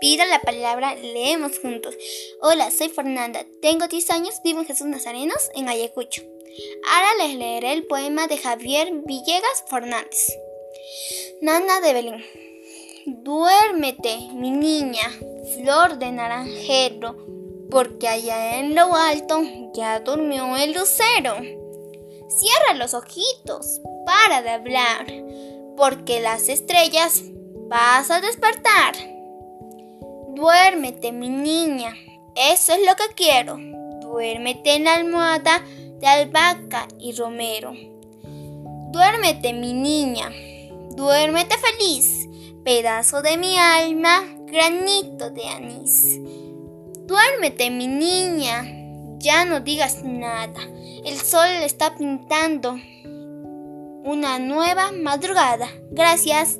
pido la palabra, leemos juntos. Hola, soy Fernanda, tengo 10 años, vivo en Jesús Nazarenos, en Ayacucho. Ahora les leeré el poema de Javier Villegas Fernández. Nana de Belén. Duérmete, mi niña, flor de naranjero, porque allá en lo alto ya durmió el lucero. Cierra los ojitos, para de hablar, porque las estrellas vas a despertar. Duérmete, mi niña, eso es lo que quiero. Duérmete en la almohada de albahaca y romero. Duérmete, mi niña, duérmete feliz, pedazo de mi alma, granito de anís. Duérmete, mi niña, ya no digas nada. El sol está pintando una nueva madrugada. Gracias.